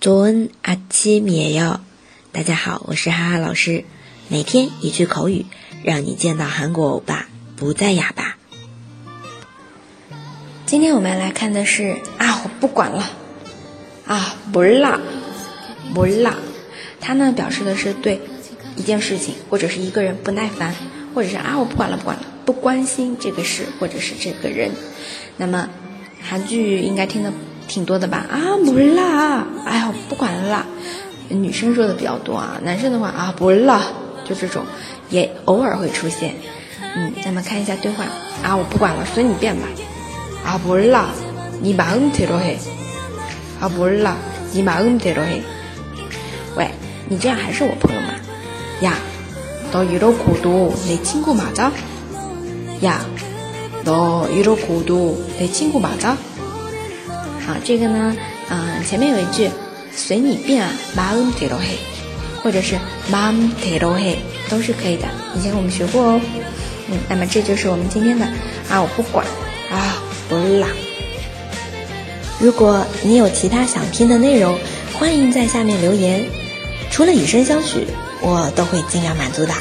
조은아침이에 요。 大家好，我是哈哈老师，每天一句口语，让你见到韩国欧巴不再哑巴。今天我们来看的是啊，我不管了啊，不啦，不啦。它呢表示的是对一件事情或者是一个人不耐烦，或者是啊我不管了不管了，不关心这个事或者是这个人。那么韩剧应该听的 挺多的吧？啊不啦，哎呀不管了啦。女生说的比较多啊，男生的话啊不啦，就这种也偶尔会出现。嗯，那么看一下对话啊，我不管了，随你便吧。啊不啦，你马恩대로 해。 啊不啦，你马恩대로 해。 喂。你这样还是我朋友吗？呀，너이러고도내친구맞 아？ 呀，너이러고도내친구맞아 好，这个呢，嗯，前面有一句随你便啊，마음대로 해， 或者是마음대로 해， 都是可以的。以前我们学过哦。嗯，那么这就是我们今天的啊，我不管啊，不啦。如果你有其他想听的内容，欢迎在下面留言。除了以身相许，我都会尽量满足的。